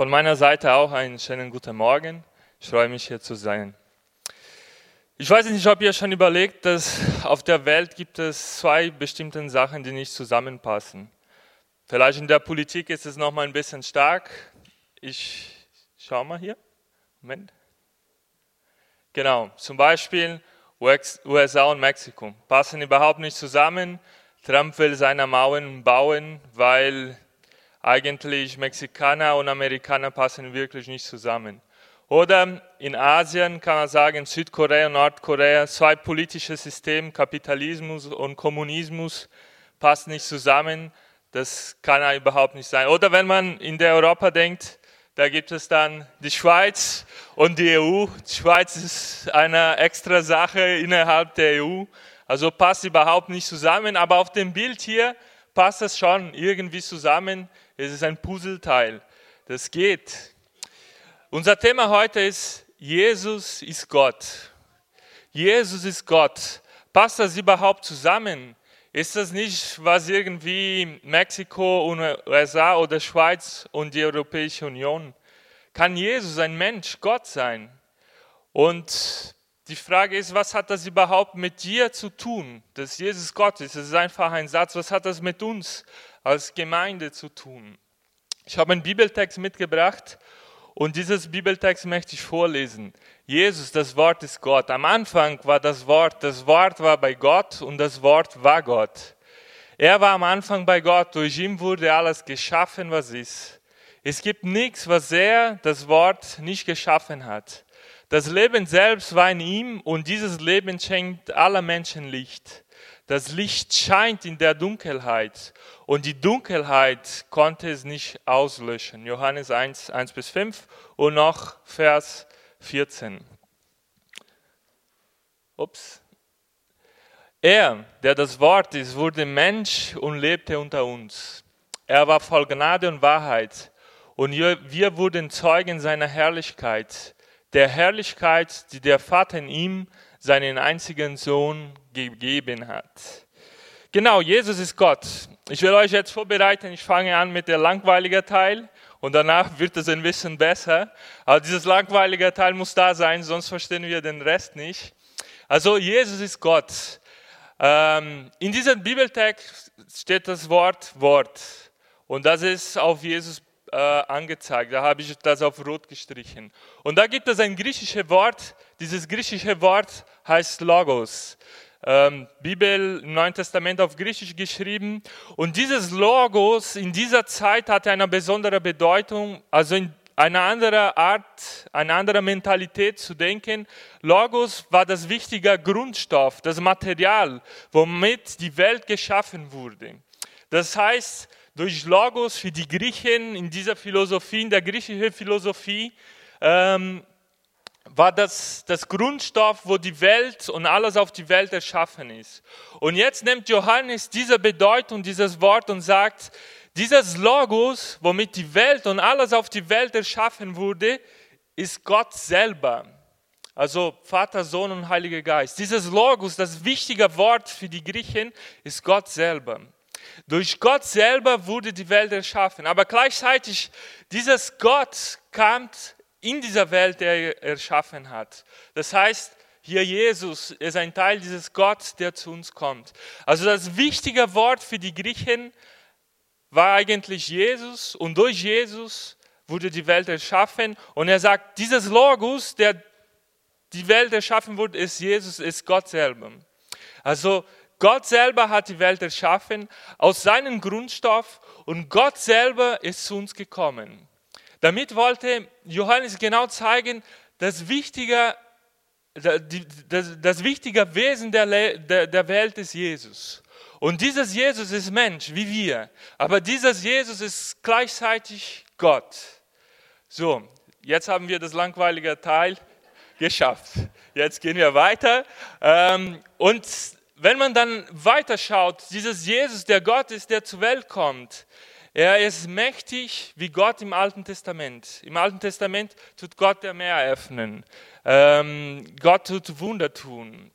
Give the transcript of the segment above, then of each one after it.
Von meiner Seite auch einen schönen guten Morgen. Ich freue mich hier zu sein. Ich weiß nicht, ob ihr schon überlegt, dass auf der Welt gibt es zwei bestimmte Sachen, die nicht zusammenpassen. Vielleicht in der Politik ist es noch mal ein bisschen stark. Ich schau mal hier. Moment. Genau, zum Beispiel USA und Mexiko passen überhaupt nicht zusammen. Trump will seine Mauern bauen, weil eigentlich Mexikaner und Amerikaner passen wirklich nicht zusammen. Oder in Asien kann man sagen, Südkorea und Nordkorea, zwei politische Systeme, Kapitalismus und Kommunismus passen nicht zusammen. Das kann ja überhaupt nicht sein. Oder wenn man in der Europa denkt, da gibt es dann die Schweiz und die EU. Die Schweiz ist eine extra Sache innerhalb der EU. Also passt überhaupt nicht zusammen. Aber auf dem Bild hier passt es schon irgendwie zusammen. Es ist ein Puzzleteil. Das geht. Unser Thema heute ist, Jesus ist Gott. Jesus ist Gott. Passt das überhaupt zusammen? Ist das nicht, was irgendwie Mexiko und USA oder Schweiz und die Europäische Union? Kann Jesus ein Mensch, Gott sein? Und die Frage ist, was hat das überhaupt mit dir zu tun, dass Jesus Gott ist? Das ist einfach ein Satz. Was hat das mit uns als Gemeinde zu tun? Ich habe einen Bibeltext mitgebracht und dieses Bibeltext möchte ich vorlesen. Jesus, das Wort ist Gott. Am Anfang war das Wort, das Wort war bei Gott und das Wort war Gott. Er war am Anfang bei Gott, durch ihn wurde alles geschaffen, was ist. Es gibt nichts, was er, das Wort, nicht geschaffen hat. Das Leben selbst war in ihm und dieses Leben schenkt aller Menschen Licht. Das Licht scheint in der Dunkelheit und die Dunkelheit konnte es nicht auslöschen. Johannes 1, 1 bis 5 und noch Vers 14. Ups. Er, der das Wort ist, wurde Mensch und lebte unter uns. Er war voll Gnade und Wahrheit und wir wurden Zeugen seiner Herrlichkeit der Herrlichkeit, die der Vater in ihm, seinen einzigen Sohn, gegeben hat. Genau, Jesus ist Gott. Ich will euch jetzt vorbereiten. Ich fange an mit der langweiligen Teil und danach wird es ein bisschen besser. Aber dieses langweilige Teil muss da sein, sonst verstehen wir den Rest nicht. Also Jesus ist Gott. Ähm, in diesem Bibeltext steht das Wort Wort und das ist auf Jesus äh, angezeigt. Da habe ich das auf rot gestrichen. Und da gibt es ein griechisches Wort. Dieses griechische Wort heißt Logos. Ähm, Bibel Neuen Testament auf Griechisch geschrieben. Und dieses Logos in dieser Zeit hatte eine besondere Bedeutung, also in eine andere Art, eine andere Mentalität zu denken. Logos war das wichtige Grundstoff, das Material, womit die Welt geschaffen wurde. Das heißt, durch Logos für die Griechen in dieser Philosophie, in der griechischen Philosophie, ähm, war das das Grundstoff, wo die Welt und alles auf die Welt erschaffen ist. Und jetzt nimmt Johannes diese Bedeutung, dieses Wort und sagt, dieses Logos, womit die Welt und alles auf die Welt erschaffen wurde, ist Gott selber. Also Vater, Sohn und Heiliger Geist. Dieses Logos, das wichtige Wort für die Griechen, ist Gott selber. Durch Gott selber wurde die Welt erschaffen. Aber gleichzeitig, dieses Gott kam in dieser Welt, der er erschaffen hat. Das heißt, hier Jesus ist ein Teil dieses Gott, der zu uns kommt. Also das wichtige Wort für die Griechen war eigentlich Jesus und durch Jesus wurde die Welt erschaffen. Und er sagt, dieses Logos, der die Welt erschaffen wurde, ist Jesus, ist Gott selber. Also Gott selber hat die Welt erschaffen aus seinem Grundstoff und Gott selber ist zu uns gekommen. Damit wollte Johannes genau zeigen, das wichtige, das, das wichtige Wesen der, der, der Welt ist Jesus. Und dieses Jesus ist Mensch, wie wir. Aber dieses Jesus ist gleichzeitig Gott. So, jetzt haben wir das langweilige Teil geschafft. Jetzt gehen wir weiter. Ähm, und wenn man dann weiterschaut, dieses Jesus, der Gott ist, der zur Welt kommt, er ist mächtig wie Gott im Alten Testament. Im Alten Testament tut Gott der Meer öffnen. Ähm, Gott tut Wunder tun.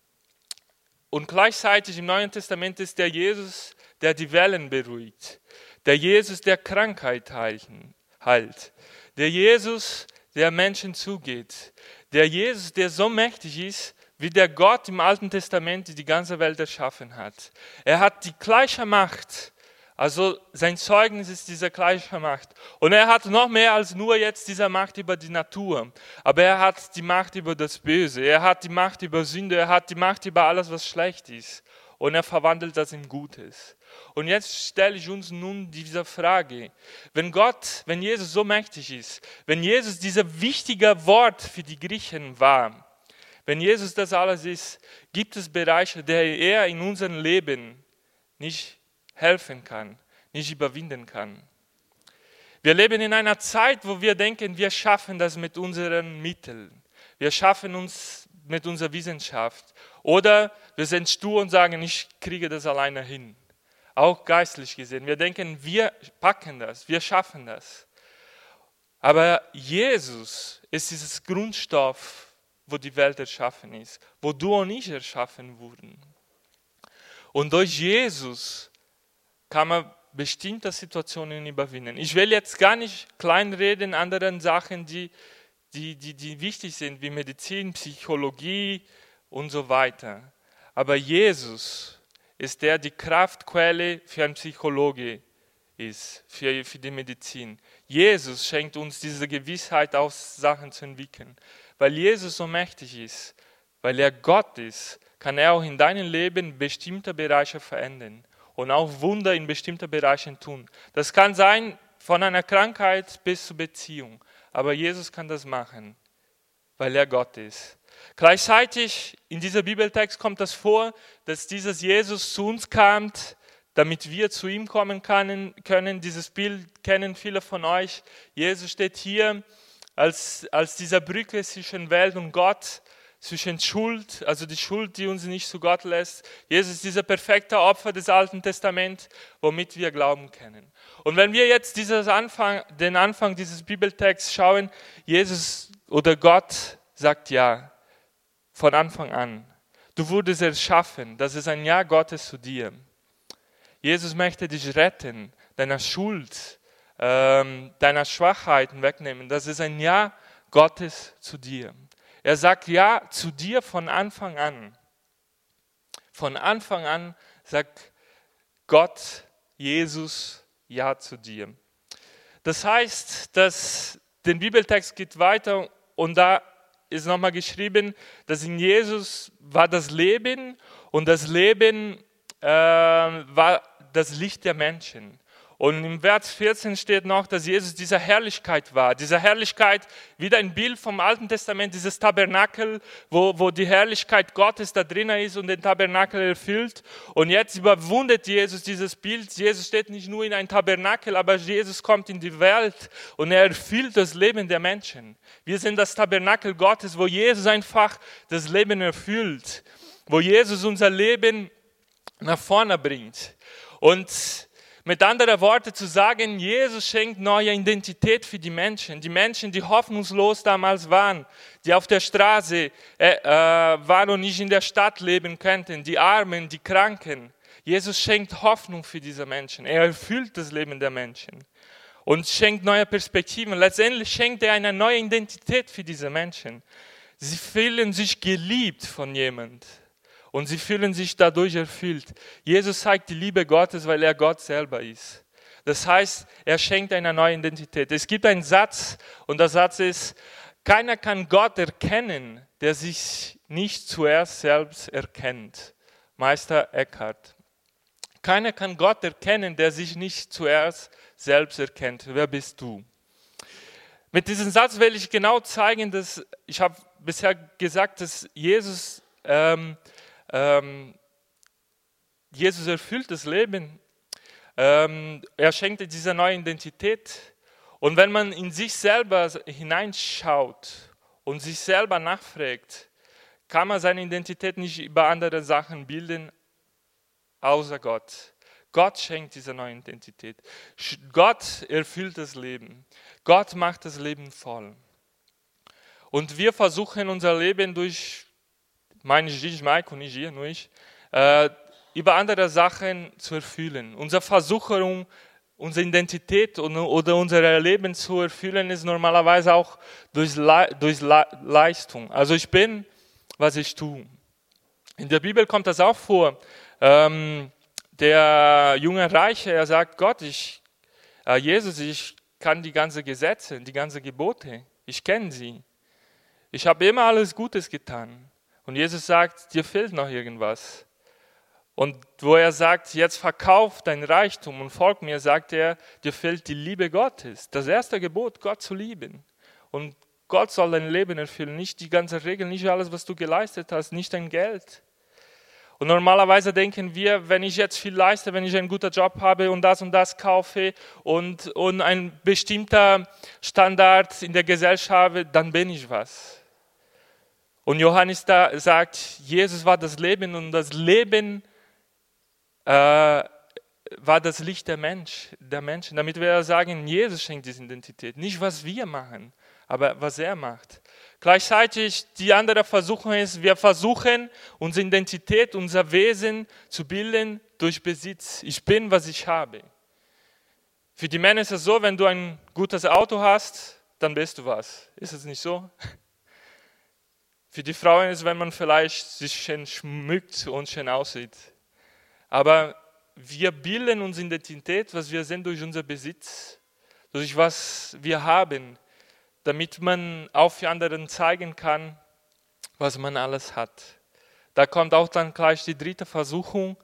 Und gleichzeitig im Neuen Testament ist der Jesus, der die Wellen beruhigt. Der Jesus, der Krankheit heilt. Der Jesus, der Menschen zugeht. Der Jesus, der so mächtig ist, wie der Gott im Alten Testament die ganze Welt erschaffen hat. Er hat die gleiche Macht. Also sein Zeugnis ist diese gleiche Macht. Und er hat noch mehr als nur jetzt diese Macht über die Natur. Aber er hat die Macht über das Böse. Er hat die Macht über Sünde. Er hat die Macht über alles, was schlecht ist. Und er verwandelt das in Gutes. Und jetzt stelle ich uns nun diese Frage. Wenn Gott, wenn Jesus so mächtig ist, wenn Jesus dieser wichtige Wort für die Griechen war, wenn Jesus das alles ist, gibt es Bereiche, der er in unserem Leben nicht helfen kann, nicht überwinden kann. Wir leben in einer Zeit, wo wir denken, wir schaffen das mit unseren Mitteln. Wir schaffen uns mit unserer Wissenschaft. Oder wir sind stur und sagen, ich kriege das alleine hin. Auch geistlich gesehen. Wir denken, wir packen das, wir schaffen das. Aber Jesus ist dieses Grundstoff, wo die Welt erschaffen ist, wo du und ich erschaffen wurden. Und durch Jesus kann man bestimmte Situationen überwinden. Ich will jetzt gar nicht kleinreden anderen Sachen, die, die, die, die wichtig sind, wie Medizin, Psychologie und so weiter. Aber Jesus ist der, die Kraftquelle für einen Psychologe ist, für, für die Medizin. Jesus schenkt uns diese Gewissheit, aus Sachen zu entwickeln. Weil Jesus so mächtig ist, weil er Gott ist, kann er auch in deinem Leben bestimmte Bereiche verändern und auch Wunder in bestimmten Bereichen tun. Das kann sein von einer Krankheit bis zur Beziehung, aber Jesus kann das machen, weil er Gott ist. Gleichzeitig in dieser Bibeltext kommt das vor, dass dieses Jesus zu uns kam, damit wir zu ihm kommen können. Dieses Bild kennen viele von euch. Jesus steht hier als, als dieser Brücke zwischen Welt und Gott zwischen Schuld, also die Schuld, die uns nicht zu Gott lässt. Jesus ist dieser perfekte Opfer des Alten Testaments, womit wir glauben können. Und wenn wir jetzt dieses Anfang, den Anfang dieses Bibeltexts schauen, Jesus oder Gott sagt ja, von Anfang an. Du wurdest erschaffen, das ist ein Ja Gottes zu dir. Jesus möchte dich retten, deiner Schuld, ähm, deiner Schwachheiten wegnehmen. Das ist ein Ja Gottes zu dir. Er sagt ja zu dir von Anfang an. Von Anfang an sagt Gott, Jesus, ja zu dir. Das heißt, dass der Bibeltext geht weiter und da ist nochmal geschrieben, dass in Jesus war das Leben und das Leben äh, war das Licht der Menschen. Und im Vers 14 steht noch, dass Jesus dieser Herrlichkeit war. Diese Herrlichkeit, wieder ein Bild vom Alten Testament, dieses Tabernakel, wo, wo die Herrlichkeit Gottes da drinnen ist und den Tabernakel erfüllt. Und jetzt überwundet Jesus dieses Bild. Jesus steht nicht nur in ein Tabernakel, aber Jesus kommt in die Welt und er erfüllt das Leben der Menschen. Wir sind das Tabernakel Gottes, wo Jesus einfach das Leben erfüllt, wo Jesus unser Leben nach vorne bringt. Und mit anderen Worten zu sagen, Jesus schenkt neue Identität für die Menschen. Die Menschen, die hoffnungslos damals waren, die auf der Straße äh, äh, waren und nicht in der Stadt leben könnten, die Armen, die Kranken. Jesus schenkt Hoffnung für diese Menschen. Er erfüllt das Leben der Menschen und schenkt neue Perspektiven. Letztendlich schenkt er eine neue Identität für diese Menschen. Sie fühlen sich geliebt von jemand und sie fühlen sich dadurch erfüllt. Jesus zeigt die Liebe Gottes, weil er Gott selber ist. Das heißt, er schenkt eine neue Identität. Es gibt einen Satz und der Satz ist, keiner kann Gott erkennen, der sich nicht zuerst selbst erkennt. Meister Eckhart. Keiner kann Gott erkennen, der sich nicht zuerst selbst erkennt. Wer bist du? Mit diesem Satz will ich genau zeigen, dass ich habe bisher gesagt, dass Jesus ähm, ähm, Jesus erfüllt das Leben. Ähm, er schenkt diese neue Identität. Und wenn man in sich selber hineinschaut und sich selber nachfragt, kann man seine Identität nicht über andere Sachen bilden, außer Gott. Gott schenkt diese neue Identität. Gott erfüllt das Leben. Gott macht das Leben voll. Und wir versuchen unser Leben durch meine ich, Mike und ich nur ich, äh, über andere Sachen zu erfüllen. Unsere Versuchung unsere Identität oder unser Leben zu erfüllen, ist normalerweise auch durch, Le durch Le Leistung. Also ich bin, was ich tue. In der Bibel kommt das auch vor. Ähm, der junge Reiche, er sagt, Gott, ich, äh, Jesus, ich kann die ganzen Gesetze, die ganzen Gebote, ich kenne sie. Ich habe immer alles Gutes getan. Und Jesus sagt, dir fehlt noch irgendwas. Und wo er sagt, jetzt verkauf dein Reichtum und folg mir, sagt er, dir fehlt die Liebe Gottes. Das erste Gebot, Gott zu lieben. Und Gott soll dein Leben erfüllen, nicht die ganze Regel, nicht alles, was du geleistet hast, nicht dein Geld. Und normalerweise denken wir, wenn ich jetzt viel leiste, wenn ich einen guten Job habe und das und das kaufe und, und ein bestimmter Standard in der Gesellschaft habe, dann bin ich was. Und Johannes da sagt, Jesus war das Leben und das Leben äh, war das Licht der, Mensch, der Menschen. Damit wir sagen, Jesus schenkt diese Identität. Nicht, was wir machen, aber was er macht. Gleichzeitig die andere Versuchung ist, wir versuchen, unsere Identität, unser Wesen zu bilden durch Besitz. Ich bin, was ich habe. Für die Männer ist es so, wenn du ein gutes Auto hast, dann bist du was. Ist es nicht so? Für die Frauen ist wenn man vielleicht sich schön schmückt und schön aussieht. Aber wir bilden unsere Identität, was wir sind, durch unser Besitz, durch was wir haben damit man auch für anderen zeigen kann, was man alles hat. Da kommt auch dann gleich die dritte Versuchung,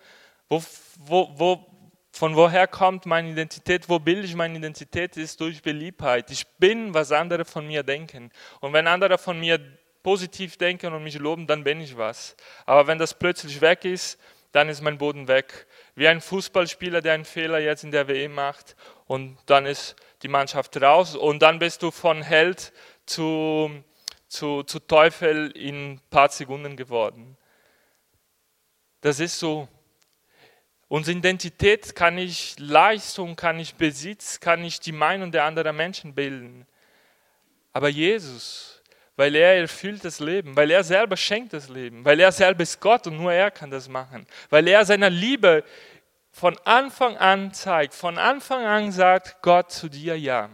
wo, wo, wo, von woher kommt meine Identität, wo bilde ich meine Identität, ist durch Beliebtheit. Ich bin, was andere von mir denken. Und wenn andere von mir positiv denken und mich loben, dann bin ich was. Aber wenn das plötzlich weg ist, dann ist mein Boden weg. Wie ein Fußballspieler, der einen Fehler jetzt in der WM macht und dann ist die Mannschaft raus und dann bist du von Held zu, zu, zu Teufel in ein paar Sekunden geworden. Das ist so. Unsere Identität kann ich Leistung, kann ich Besitz, kann ich die Meinung der anderen Menschen bilden. Aber Jesus, weil er erfüllt das Leben, weil er selber schenkt das Leben, weil er selber ist Gott und nur er kann das machen, weil er seiner Liebe von Anfang an zeigt, von Anfang an sagt Gott zu dir Ja.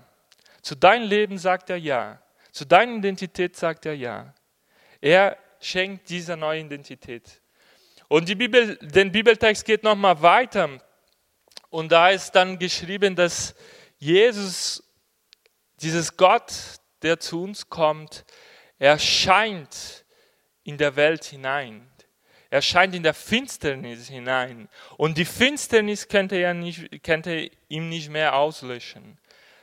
Zu deinem Leben sagt er Ja. Zu deiner Identität sagt er Ja. Er schenkt diese neue Identität. Und die Bibel, den Bibeltext geht nochmal weiter. Und da ist dann geschrieben, dass Jesus, dieses Gott, der zu uns kommt, erscheint in der Welt hinein. Er scheint in der Finsternis hinein. Und die Finsternis könnte er, nicht, könnte ihm nicht mehr auslöschen.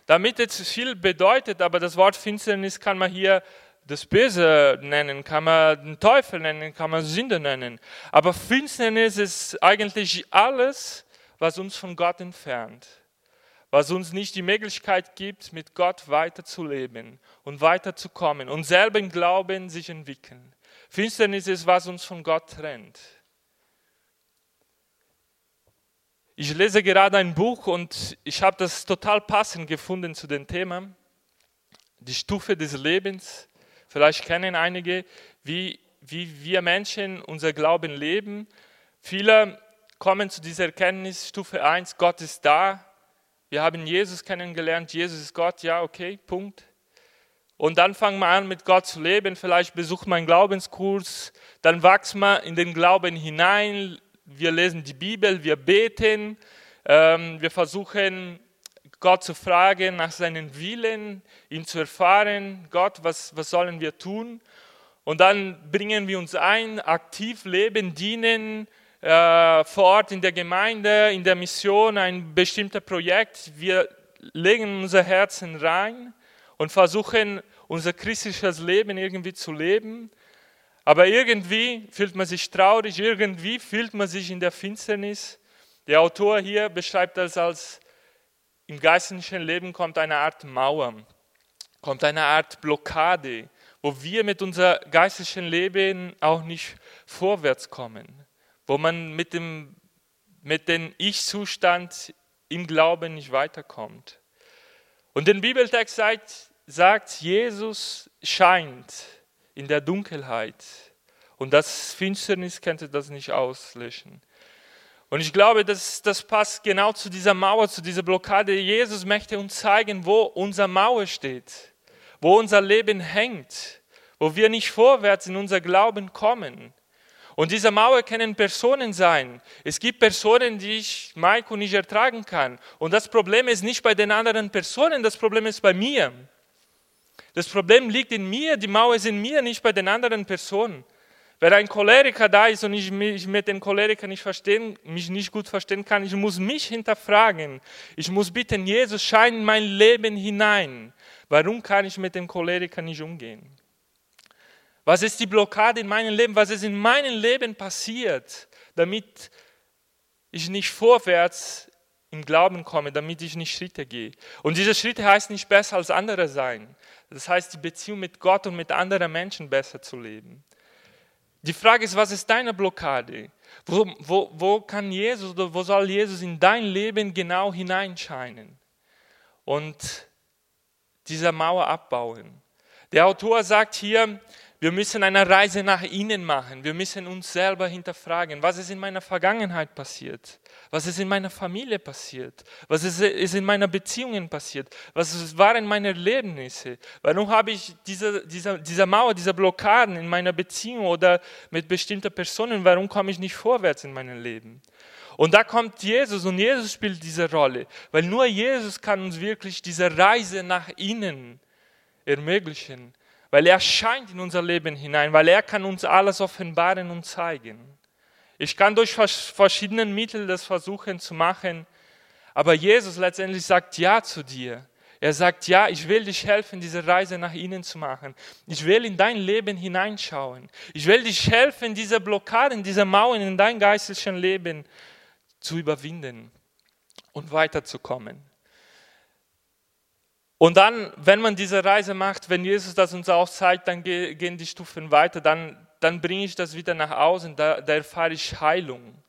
Damit es viel bedeutet, aber das Wort Finsternis kann man hier das Böse nennen, kann man den Teufel nennen, kann man Sünde nennen. Aber Finsternis ist eigentlich alles, was uns von Gott entfernt. Was uns nicht die Möglichkeit gibt, mit Gott weiterzuleben und weiterzukommen und selber im Glauben sich entwickeln. Finsternis ist, was uns von Gott trennt. Ich lese gerade ein Buch und ich habe das total passend gefunden zu dem Thema. Die Stufe des Lebens. Vielleicht kennen einige, wie, wie wir Menschen unser Glauben leben. Viele kommen zu dieser Erkenntnis, Stufe 1, Gott ist da. Wir haben Jesus kennengelernt, Jesus ist Gott, ja, okay, Punkt. Und dann fangen wir an, mit Gott zu leben. Vielleicht besucht man einen Glaubenskurs. Dann wächst man in den Glauben hinein. Wir lesen die Bibel, wir beten. Ähm, wir versuchen, Gott zu fragen nach seinen Willen, ihn zu erfahren. Gott, was, was sollen wir tun? Und dann bringen wir uns ein, aktiv leben, dienen, äh, vor Ort in der Gemeinde, in der Mission, ein bestimmtes Projekt. Wir legen unser Herzen rein und versuchen, unser christliches Leben irgendwie zu leben. Aber irgendwie fühlt man sich traurig, irgendwie fühlt man sich in der Finsternis. Der Autor hier beschreibt das als, im geistlichen Leben kommt eine Art Mauer, kommt eine Art Blockade, wo wir mit unserem geistlichen Leben auch nicht vorwärts kommen, wo man mit dem, mit dem Ich-Zustand im Glauben nicht weiterkommt. Und der Bibeltext sagt, sagt, Jesus scheint in der Dunkelheit und das Finsternis könnte das nicht auslöschen. Und ich glaube, das, das passt genau zu dieser Mauer, zu dieser Blockade. Jesus möchte uns zeigen, wo unsere Mauer steht, wo unser Leben hängt, wo wir nicht vorwärts in unser Glauben kommen. Und diese Mauer können Personen sein. Es gibt Personen, die ich, Maiko, nicht ertragen kann. Und das Problem ist nicht bei den anderen Personen, das Problem ist bei mir. Das Problem liegt in mir, die Mauer ist in mir, nicht bei den anderen Personen. Wenn ein Choleriker da ist und ich mich mit den Cholerikern nicht verstehen, mich nicht gut verstehen kann, ich muss mich hinterfragen. Ich muss bitten, Jesus, schein in mein Leben hinein. Warum kann ich mit dem Choleriker nicht umgehen? Was ist die Blockade in meinem Leben? Was ist in meinem Leben passiert, damit ich nicht vorwärts im Glauben komme, damit ich nicht Schritte gehe? Und diese Schritte heißt nicht besser als andere sein. Das heißt, die Beziehung mit Gott und mit anderen Menschen besser zu leben. Die Frage ist, was ist deine Blockade? Wo, wo, wo kann Jesus oder wo soll Jesus in dein Leben genau hineinscheinen? Und diese Mauer abbauen. Der Autor sagt hier, wir müssen eine Reise nach innen machen. Wir müssen uns selber hinterfragen, was ist in meiner Vergangenheit passiert? Was ist in meiner Familie passiert? Was ist, in meinen Beziehungen passiert? Was waren meine Erlebnisse? Warum habe ich diese, diese, diese Mauer, diese Blockaden in meiner Beziehung oder mit bestimmten Personen? Warum komme ich nicht vorwärts in meinem Leben? Und da kommt Jesus und Jesus spielt diese Rolle, weil nur Jesus kann uns wirklich diese Reise nach innen ermöglichen weil er scheint in unser Leben hinein, weil er kann uns alles offenbaren und zeigen. Ich kann durch verschiedene Mittel das versuchen zu machen, aber Jesus letztendlich sagt Ja zu dir. Er sagt, ja, ich will dich helfen, diese Reise nach innen zu machen. Ich will in dein Leben hineinschauen. Ich will dich helfen, diese Blockaden, diese Mauern in dein geistlichen Leben zu überwinden und weiterzukommen. Und dann, wenn man diese Reise macht, wenn Jesus das uns auch zeigt, dann gehen die Stufen weiter, dann, dann bringe ich das wieder nach außen, da, da erfahre ich Heilung,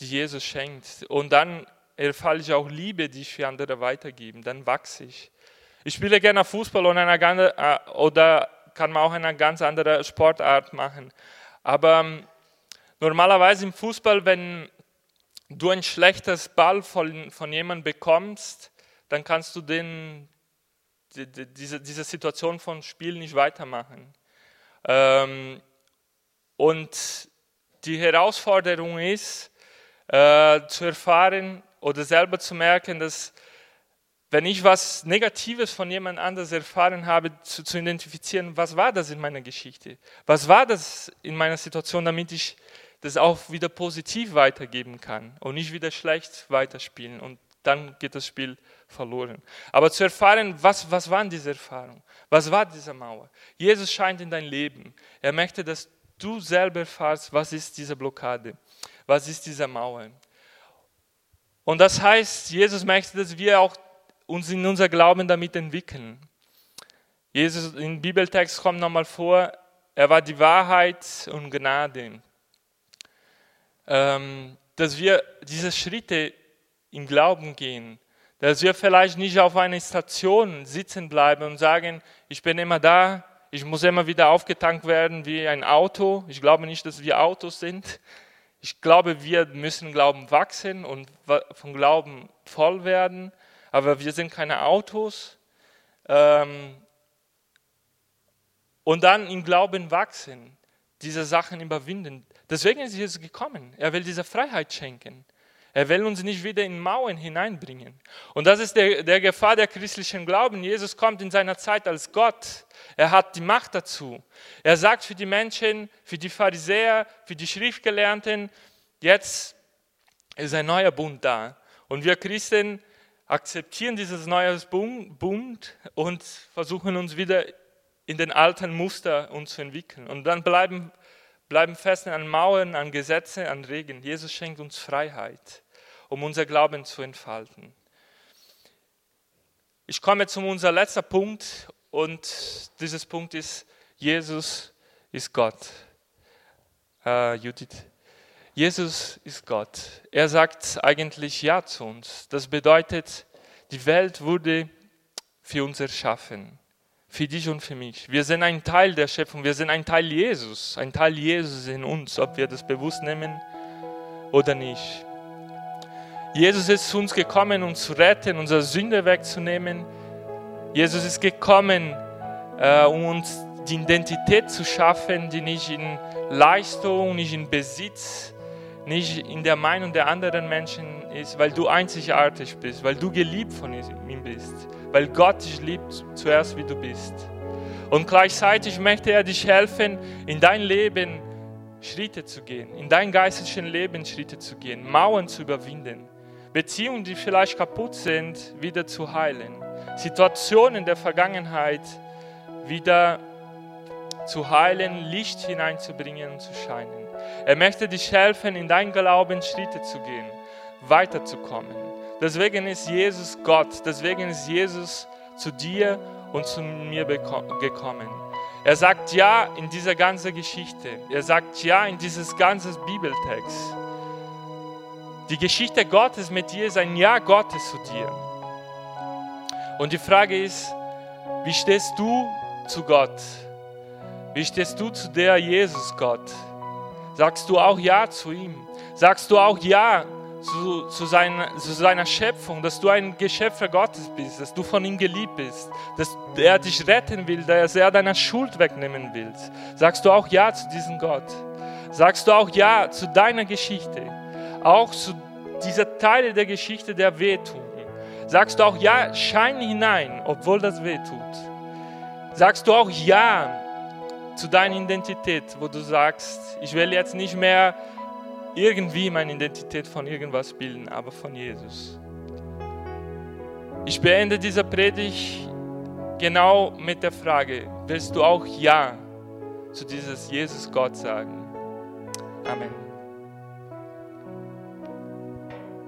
die Jesus schenkt. Und dann erfahre ich auch Liebe, die ich für andere weitergebe. Dann wachse ich. Ich spiele gerne Fußball und eine, äh, oder kann man auch eine ganz andere Sportart machen. Aber ähm, normalerweise im Fußball, wenn du ein schlechtes Ball von, von jemandem bekommst, dann kannst du den, die, die, diese, diese Situation von Spiel nicht weitermachen. Ähm, und die Herausforderung ist, äh, zu erfahren oder selber zu merken, dass wenn ich was Negatives von jemand anders erfahren habe, zu, zu, identifizieren, was war das in meiner Geschichte? Was war das in meiner Situation, damit ich das auch wieder positiv weitergeben kann und nicht wieder schlecht weiterspielen. Und dann geht das Spiel verloren. Aber zu erfahren, was, was waren diese Erfahrungen? Was war diese Mauer? Jesus scheint in dein Leben. Er möchte, dass du selber erfährst, was ist diese Blockade? Was ist diese Mauer? Und das heißt, Jesus möchte, dass wir auch uns in unser Glauben damit entwickeln. Jesus im Bibeltext kommt nochmal vor, er war die Wahrheit und Gnade. Ähm, dass wir diese Schritte im Glauben gehen, dass wir vielleicht nicht auf einer Station sitzen bleiben und sagen, ich bin immer da, ich muss immer wieder aufgetankt werden wie ein Auto. Ich glaube nicht, dass wir Autos sind. Ich glaube, wir müssen Glauben wachsen und von Glauben voll werden, aber wir sind keine Autos. Ähm, und dann im Glauben wachsen, diese Sachen überwinden. Deswegen ist Jesus gekommen. Er will diese Freiheit schenken. Er will uns nicht wieder in Mauern hineinbringen. Und das ist der, der Gefahr der christlichen Glauben. Jesus kommt in seiner Zeit als Gott. Er hat die Macht dazu. Er sagt für die Menschen, für die Pharisäer, für die Schriftgelernten, jetzt ist ein neuer Bund da. Und wir Christen akzeptieren dieses neue Bund und versuchen uns wieder in den alten Muster uns zu entwickeln. Und dann bleiben, bleiben fest an Mauern, an Gesetze, an Regeln. Jesus schenkt uns Freiheit um unser Glauben zu entfalten. Ich komme zu unserem letzten Punkt und dieses Punkt ist, Jesus ist Gott. Uh, Judith. Jesus ist Gott. Er sagt eigentlich Ja zu uns. Das bedeutet, die Welt wurde für uns erschaffen. Für dich und für mich. Wir sind ein Teil der Schöpfung. Wir sind ein Teil Jesus. Ein Teil Jesus in uns, ob wir das bewusst nehmen oder nicht. Jesus ist zu uns gekommen, uns zu retten, unsere Sünde wegzunehmen. Jesus ist gekommen, äh, um uns die Identität zu schaffen, die nicht in Leistung, nicht in Besitz, nicht in der Meinung der anderen Menschen ist, weil du einzigartig bist, weil du geliebt von ihm bist, weil Gott dich liebt zuerst, wie du bist. Und gleichzeitig möchte er dich helfen, in dein Leben Schritte zu gehen, in dein geistlichen Leben Schritte zu gehen, Mauern zu überwinden, Beziehungen, die vielleicht kaputt sind, wieder zu heilen, Situationen der Vergangenheit wieder zu heilen, Licht hineinzubringen und zu scheinen. Er möchte dich helfen, in dein Glauben Schritte zu gehen, weiterzukommen. Deswegen ist Jesus Gott, deswegen ist Jesus zu dir und zu mir gekommen. Er sagt ja in dieser ganzen Geschichte. Er sagt ja in dieses ganze Bibeltext. Die Geschichte Gottes mit dir ist ein Ja Gottes zu dir. Und die Frage ist, wie stehst du zu Gott? Wie stehst du zu der Jesus Gott? Sagst du auch Ja zu ihm? Sagst du auch Ja zu, zu, seiner, zu seiner Schöpfung, dass du ein Geschöpfer Gottes bist, dass du von ihm geliebt bist, dass er dich retten will, dass er deine Schuld wegnehmen will. Sagst du auch Ja zu diesem Gott? Sagst du auch Ja zu deiner Geschichte? Auch zu dieser Teile der Geschichte, der wehtun? Sagst du auch Ja, schein hinein, obwohl das wehtut? Sagst du auch Ja zu deiner Identität, wo du sagst, ich will jetzt nicht mehr irgendwie meine Identität von irgendwas bilden, aber von Jesus. Ich beende diese Predigt genau mit der Frage, willst du auch Ja zu dieses Jesus Gott sagen? Amen.